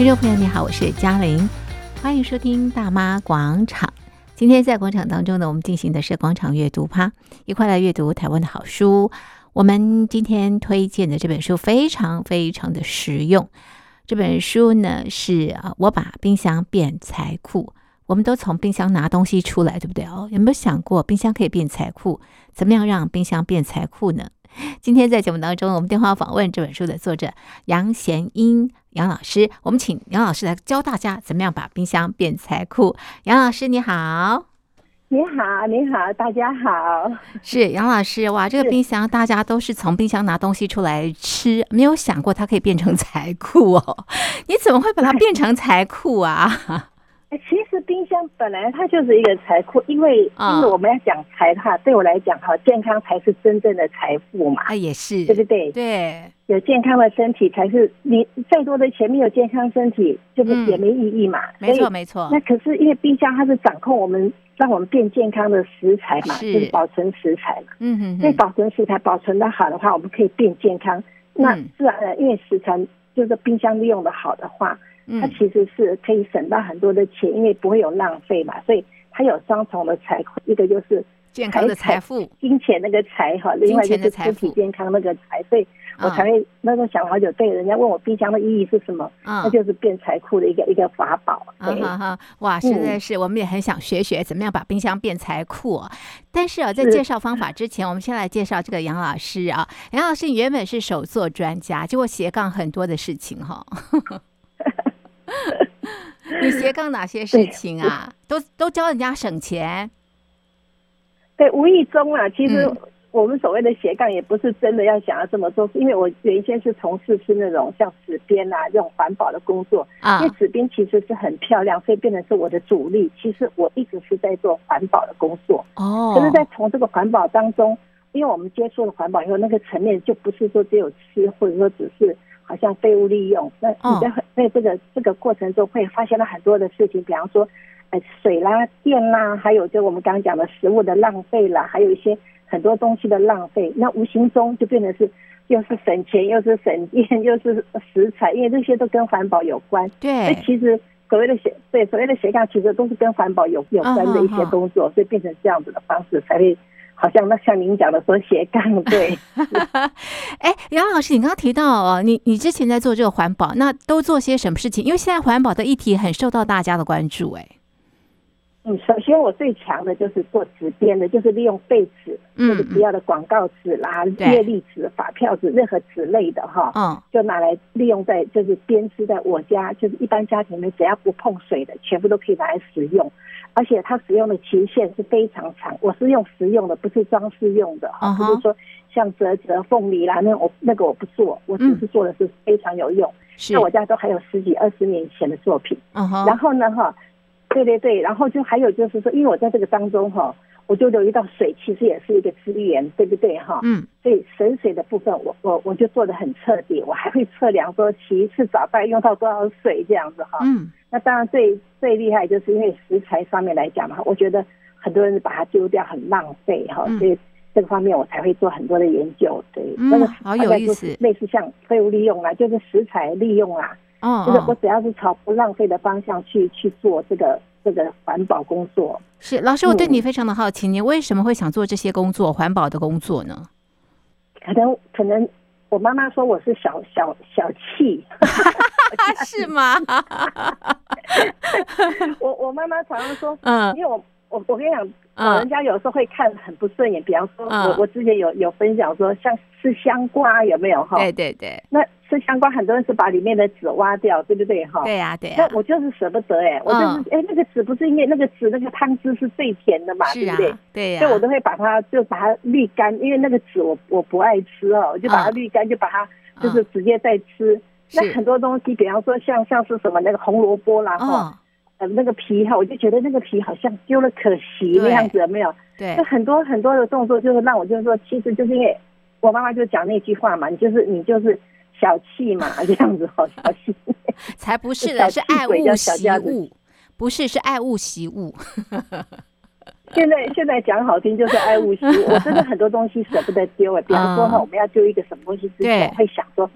听众朋友，你好，我是嘉玲，欢迎收听大妈广场。今天在广场当中呢，我们进行的是广场阅读趴，一块来阅读台湾的好书。我们今天推荐的这本书非常非常的实用。这本书呢是啊，我把冰箱变财库。我们都从冰箱拿东西出来，对不对哦？有没有想过冰箱可以变财库？怎么样让冰箱变财库呢？今天在节目当中，我们电话访问这本书的作者杨贤英杨老师，我们请杨老师来教大家怎么样把冰箱变财库。杨老师你好，你好，你好，大家好。是杨老师哇，这个冰箱大家都是从冰箱拿东西出来吃，没有想过它可以变成财库哦。你怎么会把它变成财库啊？其实冰箱本来它就是一个财库，因为因为我们要讲财的话，对我来讲哈，健康才是真正的财富嘛。啊，也是，对不对？对，有健康的身体才是你再多的钱，没有健康身体，就是也没意义嘛。没错，没错。那可是因为冰箱它是掌控我们，让我们变健康的食材嘛，就是保存食材嘛。嗯嗯。所以保存食材保存的好的话，我们可以变健康。那自然的，因为食材就是冰箱利用的好的话。它其实是可以省到很多的钱，因为不会有浪费嘛，所以它有双重的财，一个就是健康的财富，金钱那个财哈，另外就是身体健康那个财，所以我才会那时候想好久，对人家问我冰箱的意义是什么，那就是变财库的一个一个法宝。对，哇，实在是我们也很想学学怎么样把冰箱变财库。但是啊，在介绍方法之前，我们先来介绍这个杨老师啊，杨老师你原本是手作专家，结果斜杠很多的事情哈。你斜杠哪些事情啊？都都教人家省钱。对，无意中啊，其实我们所谓的斜杠也不是真的要想要这么做，因为我原先是从事是那种像纸编啊这种环保的工作啊，因为纸编其实是很漂亮，所以变成是我的主力。其实我一直是在做环保的工作哦。可是，在从这个环保当中，因为我们接触了环保以后，那个层面就不是说只有吃，或者说只是。好像废物利用，那你在在这个这个过程中会发现了很多的事情，比方说，呃，水啦、电啦，还有就我们刚刚讲的食物的浪费啦，还有一些很多东西的浪费，那无形中就变成是又是省钱，又是省电，又是食材，因为这些都跟环保有关。对，所以其实所谓的斜对所谓的斜杠，其实都是跟环保有有关的一些工作，所以变成这样子的方式才会。好像那像您讲的说斜杠对，哎，杨老师，你刚刚提到哦，你你之前在做这个环保，那都做些什么事情？因为现在环保的议题很受到大家的关注，哎。嗯，首先我最强的就是做纸编的，就是利用废纸，就是不要的广告纸啦、月历纸、发票纸，任何纸类的哈，嗯，就拿来利用在就是编织在我家，就是一般家庭里面只要不碰水的，全部都可以拿来使用，而且它使用的期限是非常长。我是用实用的，不是装饰用的哈，不是说像折折凤梨啦那我那个我不做，我只是做的是非常有用。是，那我家都还有十几二十年前的作品，然后呢哈。对对对，然后就还有就是说，因为我在这个当中哈，我就留意到水其实也是一个资源，对不对哈？嗯。所以省水的部分我，我我我就做的很彻底，我还会测量说洗一次澡大概用到多少水这样子哈。嗯。那当然最最厉害就是因为食材上面来讲嘛，我觉得很多人把它丢掉很浪费哈，所以这个方面我才会做很多的研究。对，那个好有意思，类似像废物利用啊，就是食材利用啊。哦，就是我只要是朝不浪费的方向去去做这个这个环保工作。是老师，我对你非常的好奇，你为什么会想做这些工作，环保的工作呢？可能可能我妈妈说我是小小小气，是吗？我我妈妈常常说，嗯，因为我我我跟你讲，老人家有时候会看很不顺眼，比方说我我之前有有分享说，像吃香瓜有没有哈？对对对，那。吃香瓜，很多人是把里面的籽挖掉，对不对？哈，对呀，对呀。那我就是舍不得哎，我就是哎，那个籽不是因为那个籽那个汤汁是最甜的嘛，对不对？对呀。所以我都会把它就把它滤干，因为那个籽我我不爱吃哦，我就把它滤干，就把它就是直接再吃。那很多东西，比方说像像是什么那个红萝卜啦哈，呃那个皮哈，我就觉得那个皮好像丢了可惜那样子，有没有？对。就很多很多的动作，就是让我就是说，其实就是因为我妈妈就讲那句话嘛，你就是你就是。小气嘛，这样子好小气，才不是的，是爱物惜物，不是是爱物惜物。现在现在讲好听就是爱物惜物，我真的很多东西舍不得丢。比方说哈，我们要丢一个什么东西之前，会想说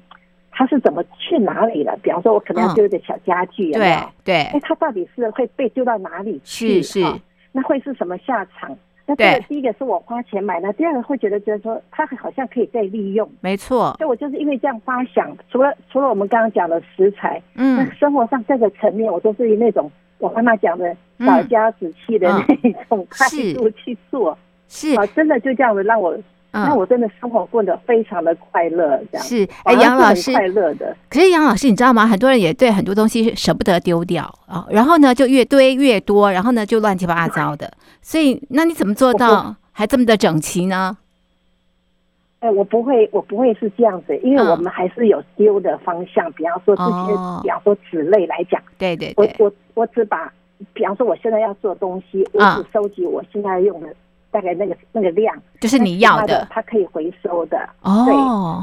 它是怎么去哪里了？比方说，我可能要丢一个小家具，有没有？对，哎，他到底是会被丢到哪里去？是是，那会是什么下场？那这个第一个是我花钱买的，第二个会觉得觉得说它好像可以再利用，没错。所以我就是因为这样发想，除了除了我们刚刚讲的食材，嗯，那生活上各个层面，我都是以那种我妈妈讲的小家子气的那种态度去做，是啊，真的就这样子让我。那我真的生活过得非常的快乐，这样是哎，杨老师快乐的。可是杨老师，你知道吗？很多人也对很多东西舍不得丢掉啊，然后呢，就越堆越多，然后呢，就乱七八糟的。所以，那你怎么做到还这么的整齐呢？哎，我不会，我不会是这样子，因为我们还是有丢的方向。比方说这些，比方说纸类来讲，对对，我我我只把，比方说我现在要做东西，我只收集我现在用的。大概那个那个量，就是你要的，它可以回收的。哦，对，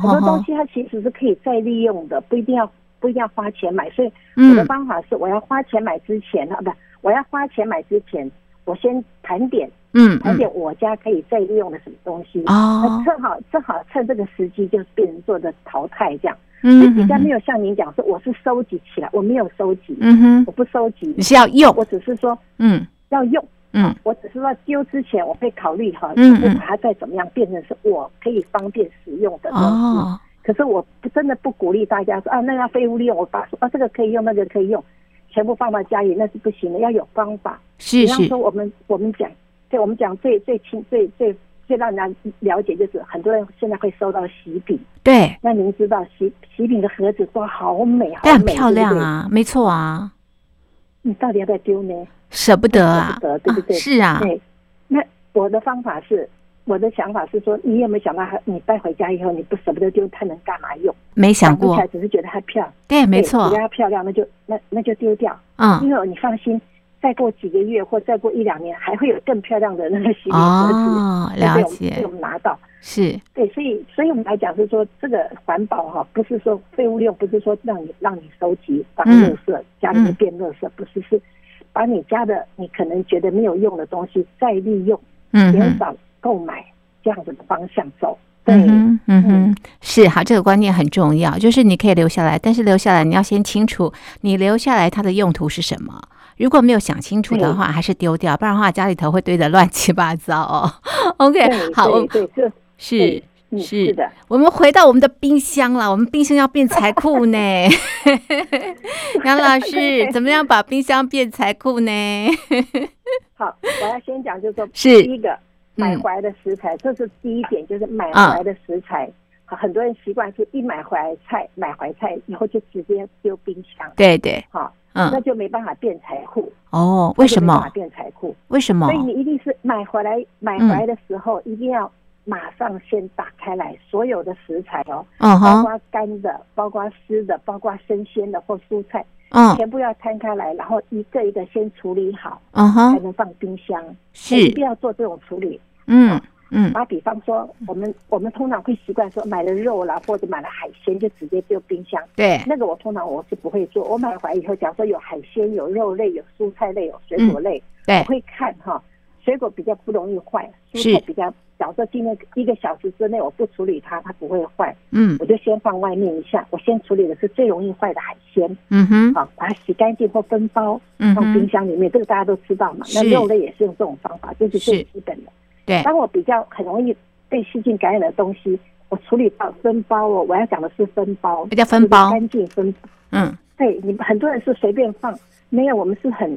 很多东西它其实是可以再利用的，不一定要不一定要花钱买。所以我的方法是，我要花钱买之前啊，不，我要花钱买之前，我先盘点，嗯，盘点我家可以再利用的什么东西。哦，正好正好趁这个时机，就变成做的淘汰这样。嗯，比较没有像您讲说，我是收集起来，我没有收集。嗯哼，我不收集，你是要用，我只是说，嗯，要用。嗯，我只是说丢之前，我会考虑哈，就把它再怎么样变成是我可以方便使用的东西。哦。可是我不真的不鼓励大家说啊，那要废物利用，我把说啊这个可以用，那个可以用，全部放到家里那是不行的，要有方法。是是。比方说我们我们讲，对我们讲最最轻最最最让人了解就是很多人现在会收到喜饼。对。那您知道喜喜饼的盒子都好美，好美，很漂亮啊，没错啊。你到底要不要丢呢？舍不得啊，舍不得，对不对？是啊，对。那我的方法是，我的想法是说，你有没有想到，你带回家以后，你不舍不得丢，它能干嘛用？没想过，只是觉得它漂亮。对，没错，觉得它漂亮，那就那那就丢掉。嗯，因为你放心，再过几个月或再过一两年，还会有更漂亮的那个洗米盒子，哦，了解，被我们拿到。是对，所以所以我们来讲是说，这个环保哈，不是说废物利用，不是说让你让你收集当垃圾，家里面变垃圾，不是是。把你家的你可能觉得没有用的东西再利用，嗯，减少购买这样子的方向走。对，嗯嗯，是好，这个观念很重要。就是你可以留下来，但是留下来你要先清楚，你留下来它的用途是什么。如果没有想清楚的话，还是丢掉，不然的话家里头会堆得乱七八糟哦。OK，好，我对这是。是，是的，我们回到我们的冰箱了。我们冰箱要变财库呢，杨老师，怎么样把冰箱变财库呢？好，我要先讲，就是说，是第一个买回来的食材，这是第一点，就是买回来的食材。很多人习惯是一买回来菜，买回来菜以后就直接丢冰箱。对对，好，嗯，那就没办法变财库。哦，为什么？没办法变财库？为什么？所以你一定是买回来，买回来的时候一定要。马上先打开来，所有的食材哦，包括干的，包括湿的，包括生鲜的或蔬菜，嗯，全部要摊开来，然后一个一个先处理好，嗯哼，才能放冰箱。是，一定要做这种处理。嗯嗯。打比方说，我们我们通常会习惯说，买了肉啦，或者买了海鲜，就直接丢冰箱。对。那个我通常我是不会做。我买回来以后，假如说有海鲜、有肉类、有蔬菜类、有水果类，对，我会看哈，水果比较不容易坏，蔬菜比较。假设今天一个小时之内我不处理它，它不会坏。嗯，我就先放外面一下。我先处理的是最容易坏的海鲜。嗯哼，好，把它洗干净或分包，放冰箱里面。这个大家都知道嘛。那肉类也是用这种方法，这是最基本的。对。当我比较很容易被细菌感染的东西，我处理到分包哦。我要讲的是分包，比较分包，干净分。嗯，对，你们很多人是随便放，没有，我们是很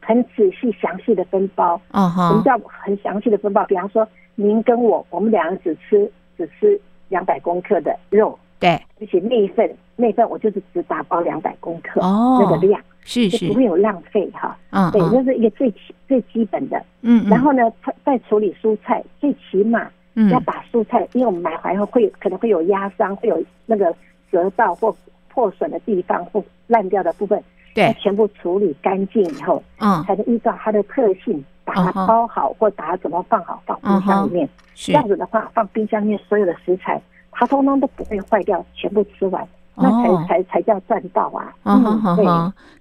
很仔细详细的分包。嗯哼。什么叫很详细的分包？比方说。您跟我，我们两个只吃只吃两百公克的肉，对，而且那一份那一份我就是只打包两百公克哦，那个量是是，就不会有浪费哈。嗯，对，这是一个最基最基本的。嗯，然后呢，再处理蔬菜，最起码要把蔬菜，因为我们买回来后会可能会有压伤，会有那个折到或破损的地方或烂掉的部分，对，全部处理干净以后，嗯，才能依照它的特性。把它包好，或把它怎么放好，放冰箱里面。这样子的话，放冰箱里面所有的食材，它通通都不会坏掉，全部吃完，那才才才叫赚到啊！嗯，对，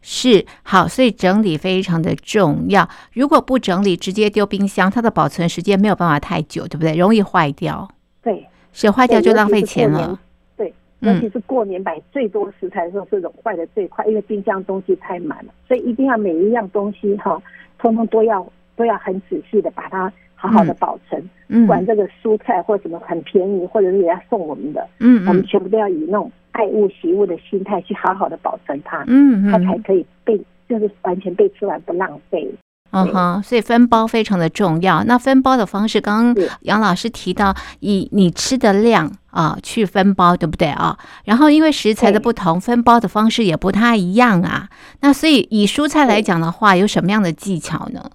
是好，所以整理非常的重要。如果不整理，直接丢冰箱，它的保存时间没有办法太久，对不对？容易坏掉。对，是坏掉就浪费钱了。对，尤其是过年买最多食材的时候，是这种坏的最快，因为冰箱东西太满了，所以一定要每一样东西哈，通通都要都要很仔细的把它好好的保存。嗯，不管这个蔬菜或什么很便宜，或者是人家送我们的，嗯，我们全部都要以那种爱物惜物的心态去好好的保存它，嗯，它才可以被就是完全被吃完不浪费。嗯哼，所以分包非常的重要。那分包的方式，刚刚杨老师提到，以你吃的量啊去分包，对不对啊？然后因为食材的不同，分包的方式也不太一样啊。那所以以蔬菜来讲的话，有什么样的技巧呢？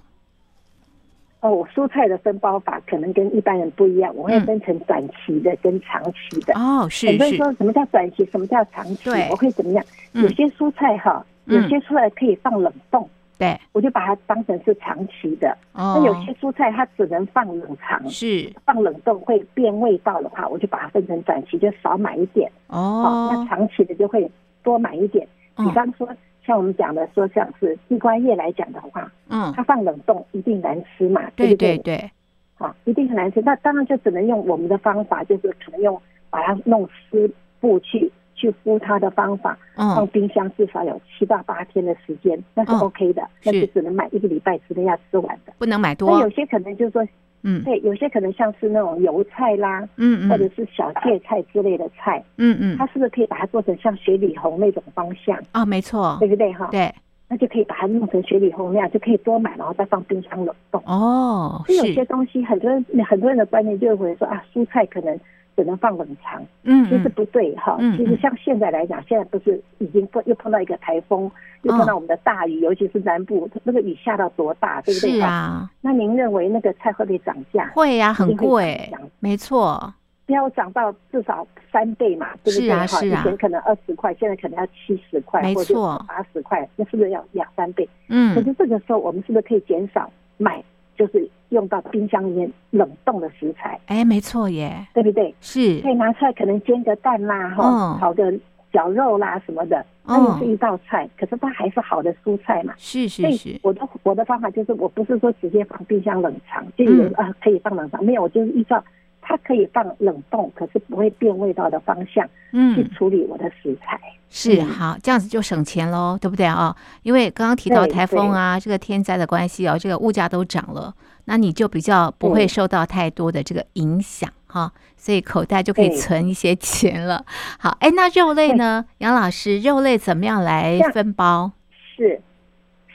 哦，我蔬菜的分包法可能跟一般人不一样，我会分成短期的跟长期的。哦，是是。很多人说什么叫短期，什么叫长期？我会怎么样？有些蔬菜哈，有些蔬菜可以放冷冻。对，我就把它当成是长期的。哦，那有些蔬菜它只能放冷藏，是放冷冻会变味道的话，我就把它分成短期，就少买一点。哦，那长期的就会多买一点。比方说，像我们讲的说，像是地瓜叶来讲的话，嗯，它放冷冻一定难吃嘛，对不对？对对，好，一定很难吃。那当然就只能用我们的方法，就是可能用把它弄湿布去。去敷它的方法，放冰箱至少有七到八天的时间，那是 OK 的，那就只能买一个礼拜之内要吃完的，不能买多。那有些可能就是说，嗯，对，有些可能像是那种油菜啦，嗯嗯，或者是小芥菜之类的菜，嗯嗯，它是不是可以把它做成像雪里红那种方向？啊，没错，对不对哈？对，那就可以把它弄成雪里红那样，就可以多买，然后再放冰箱冷冻。哦，所以有些东西，很多人很多人的观念就会说啊，蔬菜可能。只能放冷藏，嗯，其实不对哈。其实像现在来讲，现在不是已经碰又碰到一个台风，又碰到我们的大雨，尤其是南部那个雨下到多大，对不对？是啊。那您认为那个菜会不会涨价？会呀，很贵，没错。要涨到至少三倍嘛，对不对？哈，以前可能二十块，现在可能要七十块，没错，八十块，那是不是要两三倍？嗯。可是这个时候，我们是不是可以减少买？就是用到冰箱里面冷冻的食材，哎，没错耶，对不对？是，可以拿出来，可能煎个蛋啦，哈，炒个绞肉啦什么的，那也是一道菜。可是它还是好的蔬菜嘛，是是是。我的我的方法就是，我不是说直接放冰箱冷藏，就有啊可以放冷藏，没有，我就是依照。它可以放冷冻，可是不会变味道的方向，嗯，去处理我的食材。嗯、是好，这样子就省钱喽，对不对啊？因为刚刚提到台风啊，这个天灾的关系哦，这个物价都涨了，那你就比较不会受到太多的这个影响哈，所以口袋就可以存一些钱了。好，哎，那肉类呢，杨老师，肉类怎么样来分包？是。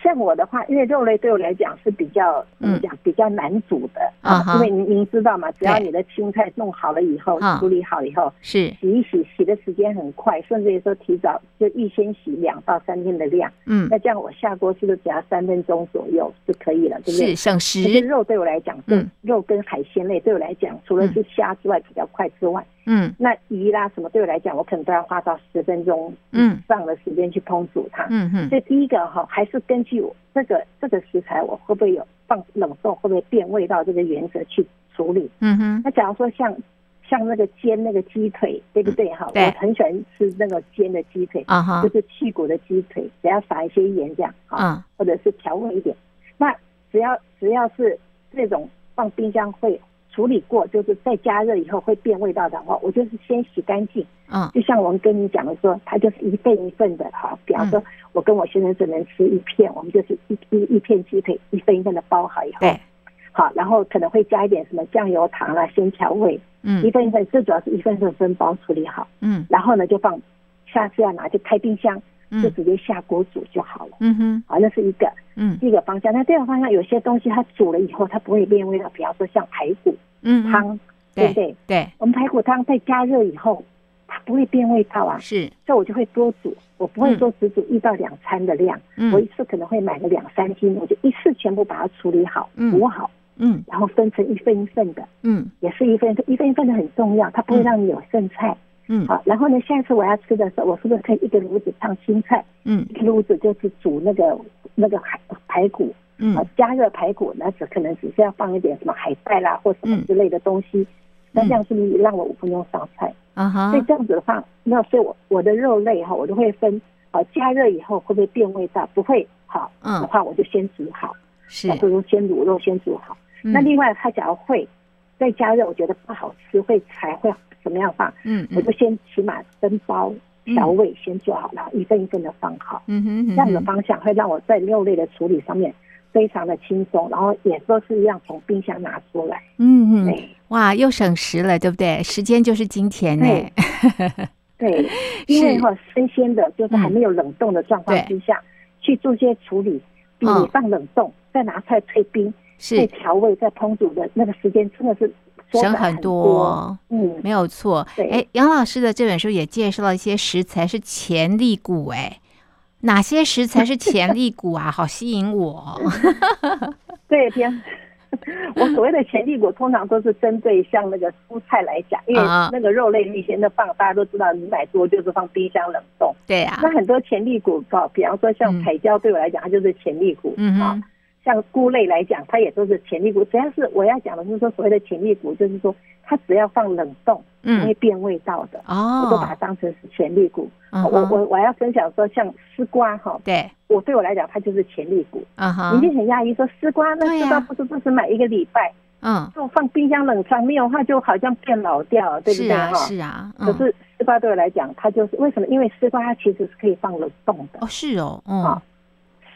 像我的话，因为肉类对我来讲是比较怎么讲，比较难煮的啊。因为您您知道嘛，只要你的青菜弄好了以后，处理好以后，是洗一洗，洗的时间很快，甚至于说提早就预先洗两到三天的量。嗯，那这样我下锅是不是只要三分钟左右就可以了？对不对？是省时。可是肉对我来讲，嗯，肉跟海鲜类对我来讲，除了是虾之外比较快之外。嗯，那鱼啦什么对我来讲，我可能都要花到十分钟以上的时间去烹煮它。嗯嗯，所以第一个哈，还是根据我这个这个食材，我会不会有放冷冻，会不会变味道这个原则去处理。嗯哼，那假如说像像那个煎那个鸡腿，对不对哈？我很喜欢吃那个煎的鸡腿，啊哈，就是去骨的鸡腿，只要撒一些盐这样，啊，或者是调味一点。那只要只要是这种放冰箱会。处理过，就是再加热以后会变味道的话，我就是先洗干净。嗯，就像我们跟你讲的说，它就是一份一份的哈。比方说，我跟我先生只能吃一片，我们就是一一一片鸡腿一份一份的包好以后，对，好，然后可能会加一点什么酱油糖啦，先调味。嗯，一份一份，最主要是一份份分包处理好。嗯，然后呢，就放，下次要拿就开冰箱。就直接下锅煮就好了。嗯哼，好，那是一个，嗯，一个方向。那第二个方向，有些东西它煮了以后，它不会变味道。比方说像排骨，嗯，汤，对不对？对，我们排骨汤在加热以后，它不会变味道啊。是，所以我就会多煮，我不会说只煮一到两餐的量。嗯，我一次可能会买个两三斤，我就一次全部把它处理好，煮好，嗯，然后分成一份一份的，嗯，也是一份一份一份的很重要，它不会让你有剩菜。嗯，好，然后呢，下一次我要吃的时候，我是不是可以一个炉子烫青菜？嗯，一个炉子就是煮那个那个排排骨，嗯，加热排骨，那只可能只是要放一点什么海带啦或什么之类的东西，嗯、那这样是不是让我五分钟上菜？啊哈，所以这样子的话，那所以我我的肉类哈，我都会分，啊加热以后会不会变味道？不会，好，嗯，的话我就先煮好，是，或者说先卤肉先煮好。嗯、那另外它假如会再加热，我觉得不好吃，会柴会。怎么样放？嗯，我就先起码分包调味先做好，然后一份一份的放好。嗯哼，这样的方向会让我在肉类的处理上面非常的轻松，然后也都是一样从冰箱拿出来。嗯嗯，哇，又省时了，对不对？时间就是金钱呢。对，因为哈新鲜的，就是还没有冷冻的状况之下去做些处理，比你放冷冻再拿出来退冰。是调味再烹煮的那个时间真的是省很多，嗯，没有错。哎，杨老师的这本书也介绍了一些食材是潜力股，哎，哪些食材是潜力股啊？好吸引我。对，天，我所谓的潜力股通常都是针对像那个蔬菜来讲，因为那个肉类那些的放，大家都知道你买多就是放冰箱冷冻。对啊，那很多潜力股，比方说像彩椒，对我来讲，它就是潜力股，嗯啊。像菇类来讲，它也都是潜力股。只要是我要讲的，就是说所谓的潜力股，就是说它只要放冷冻，嗯，会变味道的，哦，我都把它当成是潜力股。我我我要分享说，像丝瓜哈，对，我对我来讲，它就是潜力股。啊哈，你就很讶异说丝瓜，那丝瓜不是不是买一个礼拜，嗯，就放冰箱冷藏，没有的话就好像变老掉，对不对哈？是啊，可是丝瓜对我来讲，它就是为什么？因为丝瓜它其实是可以放冷冻的。哦，是哦，嗯。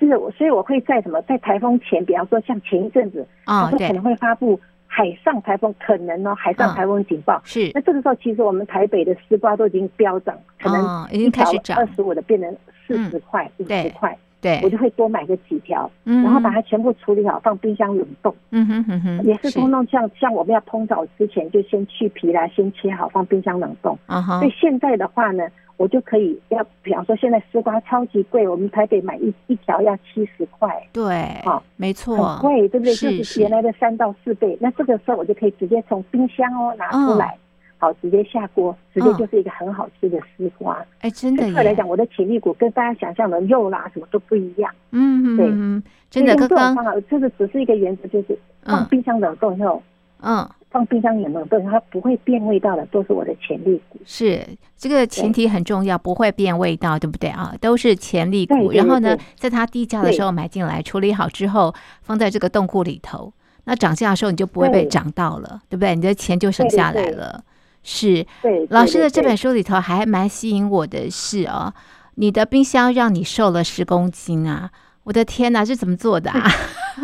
是我，所以我会在什么，在台风前，比方说像前一阵子，啊，可能会发布海上台风，可能哦，海上台风警报。是，那这个时候其实我们台北的丝瓜都已经飙涨，可能已经开始涨，二十五的变成四十块、五十块。对，我就会多买个几条，然后把它全部处理好，放冰箱冷冻。嗯哼哼哼，也是通通像像我们要烹炒之前，就先去皮啦，先切好，放冰箱冷冻。啊哈，所以现在的话呢。我就可以要，比方说现在丝瓜超级贵，我们台北买一一条要七十块。对，好，没错，很贵，对不对？就是原来的三到四倍。那这个时候我就可以直接从冰箱哦拿出来，好，直接下锅，直接就是一个很好吃的丝瓜。哎，真的。对来讲，我的潜力股跟大家想象的肉啦什么都不一样。嗯嗯，对，真的。刚刚这个只是一个原则，就是放冰箱冷冻以后，嗯。放冰箱冷冻，它不会变味道的，都是我的潜力股。是这个前提很重要，不会变味道，对不对啊？都是潜力股。然后呢，在它低价的时候买进来，处理好之后放在这个冻库里头，那涨价的时候你就不会被涨到了，对不对？你的钱就省下来了。是，对。老师的这本书里头还蛮吸引我的是哦，你的冰箱让你瘦了十公斤啊！我的天哪，这怎么做的啊？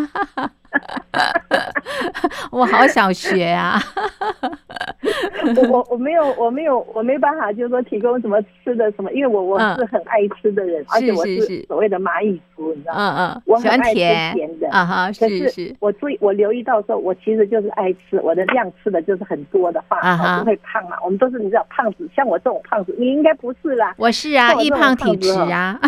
我好想学啊！我我我没有我没有我没办法，就是说提供什么吃的什么，因为我我是很爱吃的人，而且我是所谓的蚂蚁族，你知道吗？嗯嗯，我很爱吃甜的啊哈。可是我注意我留意到说，我其实就是爱吃，我的量吃的就是很多的话，我不会胖嘛。我们都是你知道胖子，像我这种胖子，你应该不是啦。我是啊，易胖体质啊。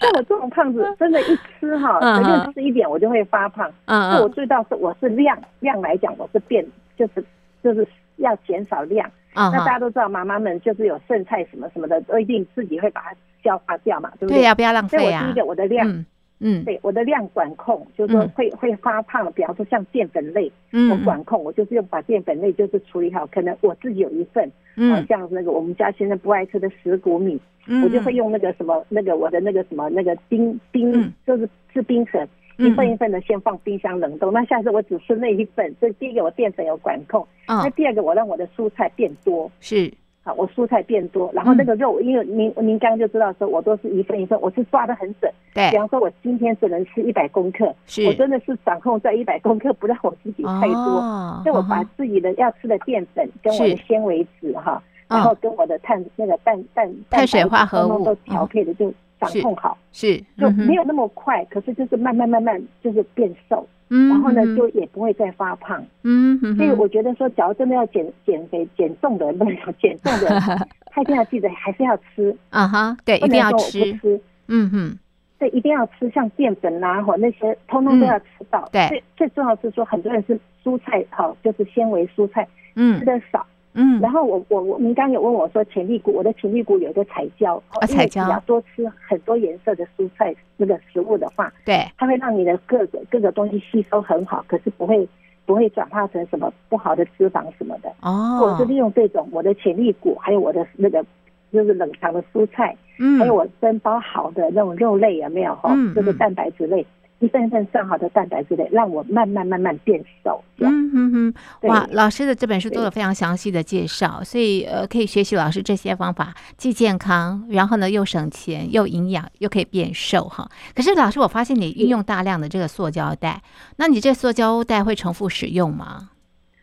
像我这种胖子，真的，一吃哈，随便吃一点我就会发胖。嗯嗯，我最到是我是量量来讲，我是变就是就是要减少量。嗯，那大家都知道，妈妈们就是有剩菜什么什么的，都一定自己会把它消化掉嘛，对不对？对呀，不要浪费啊。所以我第一个我的量，嗯，对，我的量管控，就是说会会发胖。比方说像淀粉类，我管控，我就是用把淀粉类就是处理好。可能我自己有一份，嗯，像那个我们家现在不爱吃的石谷米，我就会用那个什么那个我的那个什么那个冰冰，就是制冰粉。一份一份的先放冰箱冷冻，那下次我只吃那一份。所以第一个我淀粉有管控，那第二个我让我的蔬菜变多，是。好，我蔬菜变多，然后那个肉，因为您您刚刚就知道说，我都是一份一份，我是抓的很准。对，比方说我今天只能吃一百公克，是，我真的是掌控在一百公克，不让我自己太多，所以我把自己的要吃的淀粉跟我的纤维质哈，然后跟我的碳那个氮氮碳水化合物。都调配的就。掌控好。是，就没有那么快，可是就是慢慢慢慢就是变瘦，嗯，然后呢就也不会再发胖，嗯，所以我觉得说，假如真的要减减肥减重的，不能说减重的人，他一定要记得还是要吃，啊哈，对，一定要吃，嗯哼，对，一定要吃，像淀粉啊或那些，通通都要吃到，对，最最重要是说，很多人是蔬菜好，就是纤维蔬菜，嗯，吃的少。嗯，然后我我我，您刚有问我说潜力股，我的潜力股有一个彩椒啊，彩椒，你要多吃很多颜色的蔬菜那个食物的话，对，它会让你的各个各个东西吸收很好，可是不会不会转化成什么不好的脂肪什么的哦。我是利用这种我的潜力股，还有我的那个就是冷藏的蔬菜，嗯，还有我分包好的那种肉类有没有哈？嗯，就是蛋白质类。一份一份上好的蛋白质类，让我慢慢慢慢变瘦。嗯哼哼，哇，老师的这本书做了非常详细的介绍，所以呃，可以学习老师这些方法，既健康，然后呢又省钱，又营养，又可以变瘦哈。可是老师，我发现你运用大量的这个塑胶袋，那你这塑胶袋会重复使用吗？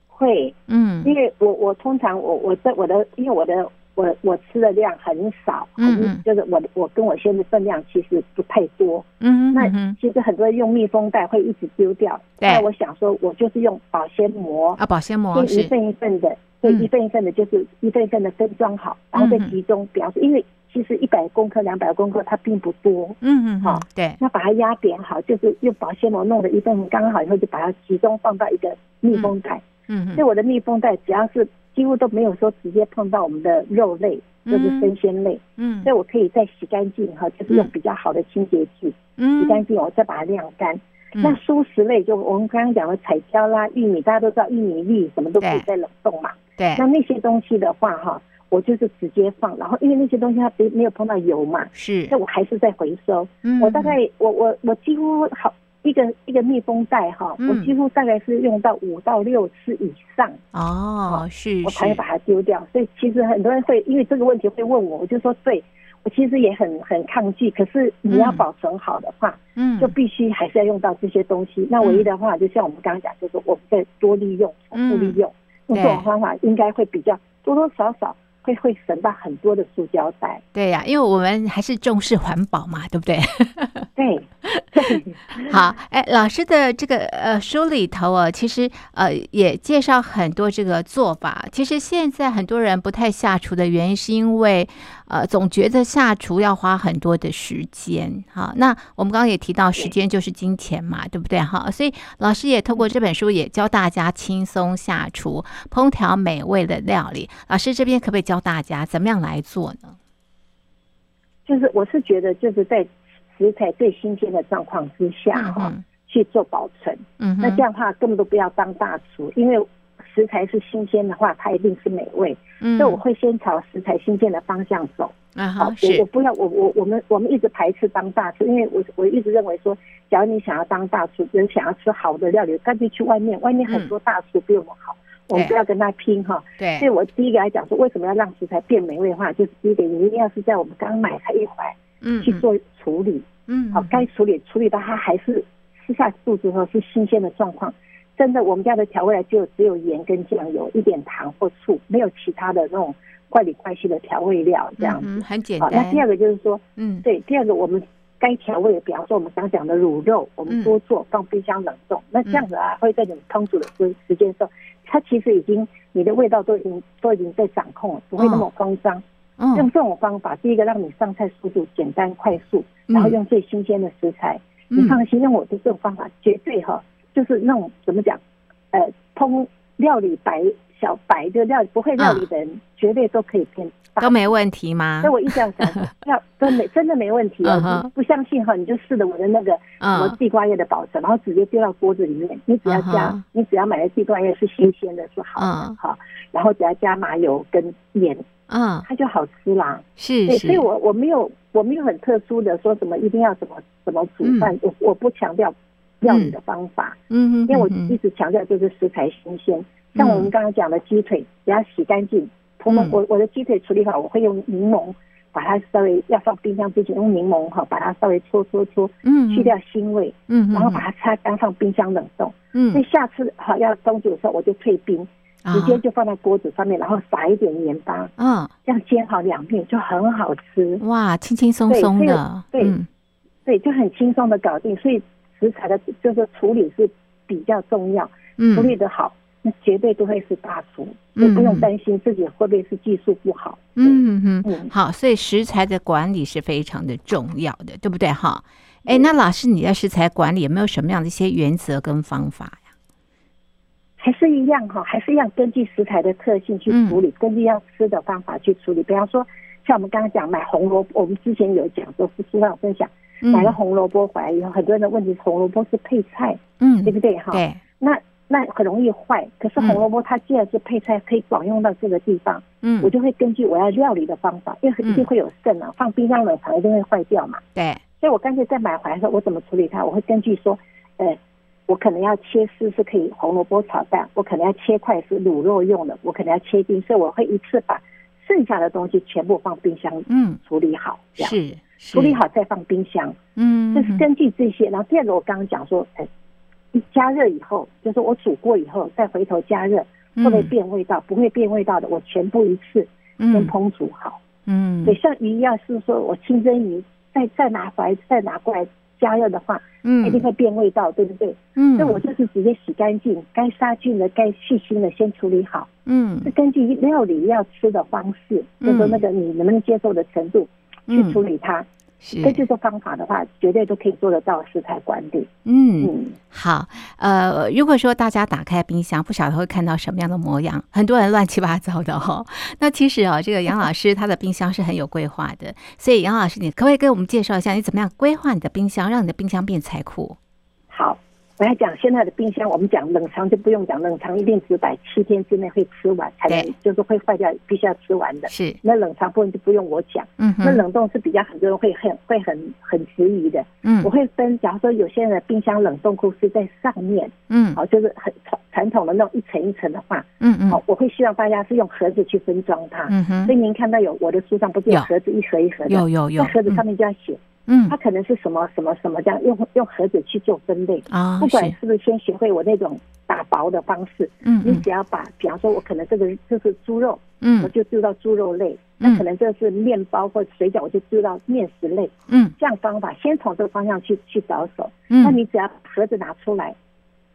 会，嗯，因为我我通常我我在我的因为我的。我我吃的量很少，嗯，嗯，就是我我跟我先生的分量其实不太多，嗯，那其实很多人用密封袋会一直丢掉，对，那我想说，我就是用保鲜膜啊，保鲜膜一份一份的，对，一份一份的，就是一份一份的分装好，然后再集中，比方说，因为其实一百公克、两百公克它并不多，嗯嗯，好，对，那把它压扁好，就是用保鲜膜弄的一份刚好以后，就把它集中放到一个密封袋，嗯，所以我的密封袋只要是。几乎都没有说直接碰到我们的肉类，就是生鲜类，嗯，所以我可以再洗干净哈，就是用比较好的清洁剂，嗯，洗干净我再把它晾干。那蔬食类就我们刚刚讲的彩椒啦、玉米，大家都知道玉米粒什么都可以再冷冻嘛，对。那那些东西的话哈，我就是直接放，然后因为那些东西它没没有碰到油嘛，是，那我还是在回收。嗯，我大概我我我几乎好。一个一个密封袋哈，我几乎大概是用到五到六次以上哦，是，我才会把它丢掉。所以其实很多人会因为这个问题会问我，我就说对，我其实也很很抗拒。可是你要保存好的话，嗯，就必须还是要用到这些东西。那唯一的话，就像我们刚刚讲，就是我们再多利用、重复利用，用这种方法应该会比较多多少少。会会省到很多的塑胶袋，对呀、啊，因为我们还是重视环保嘛，对不对？对，好，哎，老师的这个呃书里头啊，其实呃也介绍很多这个做法。其实现在很多人不太下厨的原因，是因为呃总觉得下厨要花很多的时间。好，那我们刚刚也提到，时间就是金钱嘛，对，对不对？哈，所以老师也透过这本书也教大家轻松下厨，烹调美味的料理。老师这边可不可以教大家怎么样来做呢？就是我是觉得就是在食材最新鲜的状况之下哈、嗯，去做保存。嗯，那这样的话根本都不要当大厨，因为食材是新鲜的话，它一定是美味。嗯，所以我会先朝食材新鲜的方向走。嗯，好，我我不要我我我们我们一直排斥当大厨，因为我我一直认为说，假如你想要当大厨，人想要吃好的料理，干脆去外面，外面很多大厨比我们好。嗯我们不要跟他拼哈，对，所以我第一个来讲说，为什么要让食材变美味的话，就是第一点，你一定要是在我们刚买它一回，嗯，去做处理，嗯，好，该处理处理到它还是吃下肚子后是新鲜的状况。真的，我们家的调味就只有盐跟酱油，一点糖或醋，没有其他的那种怪里怪气的调味料，这样子，嗯，很简单。那第二个就是说，嗯，对，第二个我们。该调味，比方说我们刚讲的卤肉，我们多做放冰箱冷冻，嗯，那这样子啊，会在你们烹煮的时时间上，它其实已经你的味道都已经都已经在掌控了，不会那么慌张。嗯，用这种方法，第一个让你上菜速度简单快速，然后用最新鲜的食材，嗯，你放心，用我的这种方法绝对哈，就是那种怎么讲，呃，烹料理白小白的料理不会料理的人，嗯，绝对都可以变。都没问题吗？所以我一直要讲，要真没真的没问题哦。Uh. 不相信哈，你就试着我的那个什么地瓜叶的保存，uh. 然后直接丢到锅子里面。你只要加，uh. 你只要买的地瓜叶是新鲜的，是好的哈。Uh. 然后只要加麻油跟盐，嗯，它就好吃啦。是是。所以我我没有我没有很特殊的说什么一定要怎么怎么煮饭，嗯、我我不强调料理的方法。嗯嗯。因为我一直强调就是食材新鲜，像我们刚刚讲的鸡腿，也要洗干净。我们我我的鸡腿处理法，我会用柠檬把它稍微要放冰箱之前用柠檬哈把它稍微搓搓搓，嗯，去掉腥味，嗯，然后把它擦干放冰箱冷冻，嗯，所以下次哈要冬煮的时候我就退冰，直接就放在锅子上面，然后撒一点盐巴，嗯，这样煎好两面就很好吃，哇，轻轻松松的，对，对，就很轻松的搞定，所以食材的就是处理是比较重要，嗯，处理的好。绝对都会是大厨，就不用担心自己会不会是技术不好。嗯嗯嗯，好，所以食材的管理是非常的重要的，对不对？哈，哎，那老师你在食材管理有没有什么样的一些原则跟方法呀？还是一样哈，还是一样根据食材的特性去处理，嗯、根据要吃的方法去处理。比方说，像我们刚刚讲买红萝卜，我们之前有讲说，是书上分享，买了红萝卜回来以后，很多人的问题是红萝卜是配菜，嗯，对不对？哈，对，那。那很容易坏，可是红萝卜它既然是配菜，可以广用到这个地方。嗯，我就会根据我要料理的方法，因为一定会有剩啊，放冰箱冷藏一定会坏掉嘛。对，所以我干脆在买回来的时候，我怎么处理它？我会根据说，呃，我可能要切丝是可以红萝卜炒蛋，我可能要切块是卤肉用的，我可能要切丁，所以我会一次把剩下的东西全部放冰箱，嗯，处理好，这样是，是处理好再放冰箱，嗯，就是根据这些。然后第二个，我刚刚讲说，呃，一加热以后，就是我煮过以后再回头加热，会不会变味道？不会变味道的，我全部一次先烹煮好，嗯，对，像鱼要是说我清蒸鱼。再再拿回来，再拿过来加热的话，嗯，一定会变味道，对不对？嗯，那我就是直接洗干净，该杀菌的、该去腥的先处理好，嗯，是根据料理要吃的方式，嗯、就说那个你能不能接受的程度去处理它。嗯根据这方法的话，绝对都可以做得到食材管理。嗯，嗯好，呃，如果说大家打开冰箱，不晓得会看到什么样的模样，很多人乱七八糟的哈、哦。那其实啊、哦，这个杨老师他的冰箱是很有规划的，所以杨老师，你可不可以给我们介绍一下，你怎么样规划你的冰箱，让你的冰箱变财库？好。我要讲现在的冰箱，我们讲冷藏就不用讲，冷藏一定只摆七天之内会吃完，才能就是会坏掉，必须要吃完的。是，那冷藏部分就不用我讲。嗯，那冷冻是比较很多人会很会很很质疑的。嗯，我会分，假如说有些人的冰箱冷冻库是在上面，嗯，好，就是很传传统的那种一层一层的话，嗯嗯，好，我会希望大家是用盒子去分装它。嗯哼，所以您看到有我的书上不是有盒子一盒一盒的，有有有，在盒子上面就要写。嗯，它可能是什么什么什么这样用用盒子去做分类。啊，不管是不是先学会我那种打薄的方式，嗯，你只要把，比方说我可能这个这是猪肉，嗯，我就丢到猪肉类，那可能这是面包或水饺，我就丢到面食类，嗯，这样方法先从这个方向去去着手，嗯，那你只要盒子拿出来，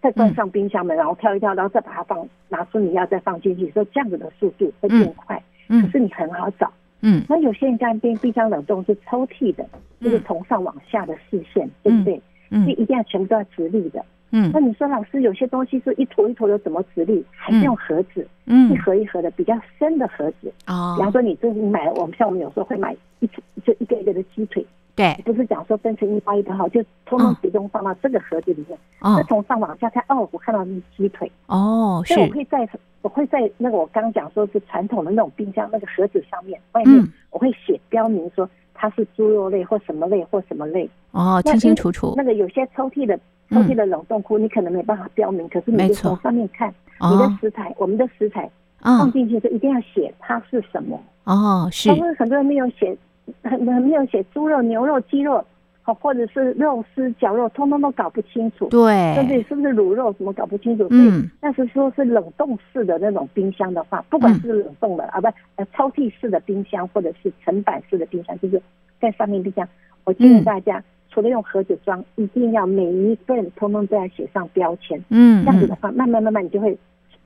再关上冰箱门，然后挑一挑，然后再把它放拿出你要再放进去，说这样子的速度会变快，嗯，可是你很好找。嗯，那有些人家冰冰箱冷冻是抽屉的，就是从上往下的视线，对不对？嗯，所以一定要全部都要直立的。嗯，那你说老师有些东西是一坨一坨的，怎么直立？还是用盒子？嗯，一盒一盒的比较深的盒子。哦，比方说你这你买，我们像我们有时候会买一就一个一个的鸡腿。对，不是讲说分成一包一包好，就通通集中放到这个盒子里面。哦，那从上往下看，哦，我看到是鸡腿。哦，是。所以我会在。我会在那个我刚刚讲说是传统的那种冰箱那个盒子上面外面，我会写标明说它是猪肉类或什么类或什么类哦，清清楚楚。那个有些抽屉的抽屉的冷冻库，你可能没办法标明，可是你就从上面看你的食材，我们的食材放进去就一定要写它是什么哦，是。因为很多人没有写，很很没有写猪肉、牛肉、鸡肉。好，或者是肉丝、绞肉，通通都搞不清楚。对，甚至是不是卤肉，什么搞不清楚。嗯，但是说是冷冻式的那种冰箱的话，不管是冷冻的、嗯、啊，不，呃，抽屉式的冰箱，或者是层板式的冰箱，就是在上面冰箱。我建议大家，嗯、除了用盒子装，一定要每一份通通都要写上标签。嗯，这样子的话，慢慢慢慢，你就会。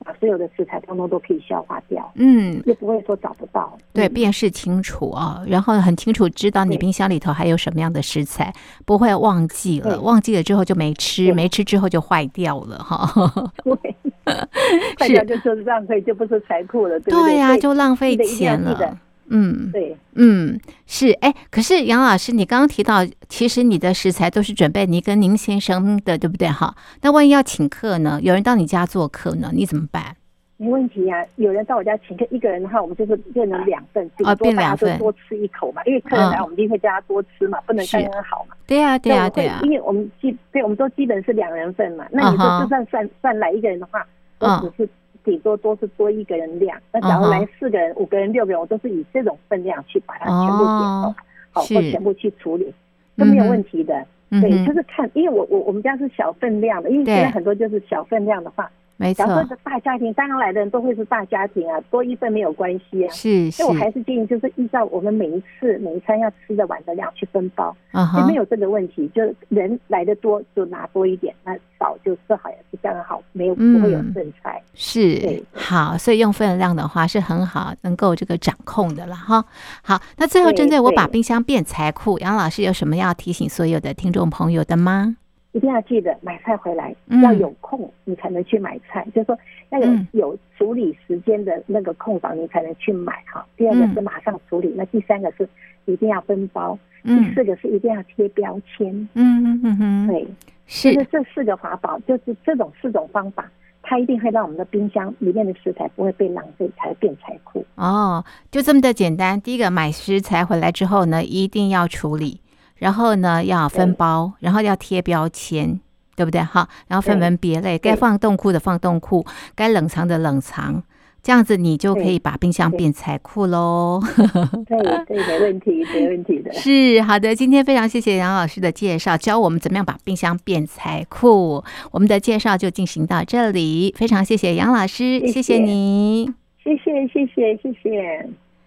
把所有的食材通通都可以消化掉，嗯，就不会说找不到，对，辨识清楚啊，然后很清楚知道你冰箱里头还有什么样的食材，不会忘记了，忘记了之后就没吃，没吃之后就坏掉了哈。对，坏掉就是浪费，就不是财库了，对不对？对呀，就浪费钱了。嗯，对，嗯，是，哎，可是杨老师，你刚刚提到，其实你的食材都是准备你跟您先生的，对不对？哈，那万一要请客呢？有人到你家做客呢，你怎么办？没问题呀、啊，有人到我家请客，一个人的话，我们就是变成两份，啊，变两份，多吃一口嘛，因为客人来，我们一定会叫他多吃嘛，不能刚刚好嘛。对呀，对呀，对呀，因为我们基，对，我们都基本是两人份嘛。那你说就算算算来一个人的话，都只是。顶多多是多一个人量，那假如来四个人、五个人、六个人，我都是以这种分量去把它全部点好，好或全部去处理，都没有问题的。对，就是看，因为我我我们家是小分量的，因为现在很多就是小分量的话。没错，假设是大家庭，当然来的人都会是大家庭啊，多一份没有关系啊。是，所以我还是建议，就是依照我们每一次每一餐要吃的碗的量去分包，就、uh huh. 没有这个问题。就人来的多就拿多一点，那少就吃好也是刚好，没有不会有剩菜。嗯、是，好，所以用分量的话是很好，能够这个掌控的了哈。好，那最后针对我把冰箱变财库，杨老师有什么要提醒所有的听众朋友的吗？一定要记得买菜回来要有空，你才能去买菜。嗯、就是说要有有处理时间的那个空档，你才能去买哈。第二个是马上处理，嗯、那第三个是一定要分包，嗯、第四个是一定要贴标签。嗯嗯嗯嗯，对，是就是这四个法宝，就是这种四种方法，它一定会让我们的冰箱里面的食材不会被浪费，才变财库。哦，就这么的简单。第一个买食材回来之后呢，一定要处理。然后呢要分包，然后要贴标签，对不对？哈，然后分门别类，该放冻库的放冻库，该冷藏的冷藏。这样子你就可以把冰箱变财库喽。对对，没问题，没问题的。是好的，今天非常谢谢杨老师的介绍，教我们怎么样把冰箱变财库。我们的介绍就进行到这里，非常谢谢杨老师，谢谢，谢谢你，谢谢谢谢谢谢。